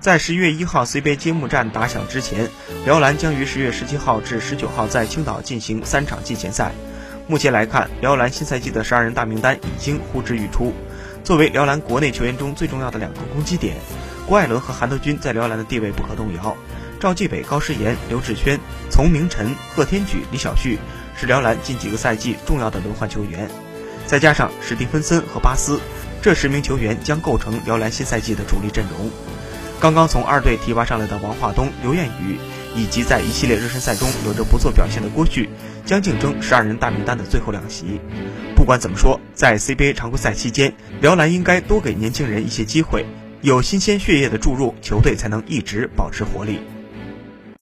在十一月一号 CBA 揭幕战打响之前，辽篮将于十月十七号至十九号在青岛进行三场季前赛。目前来看，辽篮新赛季的十二人大名单已经呼之欲出。作为辽篮国内球员中最重要的两个攻击点，郭艾伦和韩德君在辽篮的地位不可动摇。赵继伟、高诗岩、刘志轩、丛明晨、贺天举、李晓旭是辽篮近几个赛季重要的轮换球员，再加上史蒂芬森和巴斯，这十名球员将构成辽篮新赛季的主力阵容。刚刚从二队提拔上来的王化东、刘彦宇，以及在一系列热身赛中有着不错表现的郭旭，将竞争十二人大名单的最后两席。不管怎么说，在 CBA 常规赛期间，辽篮应该多给年轻人一些机会，有新鲜血液的注入，球队才能一直保持活力。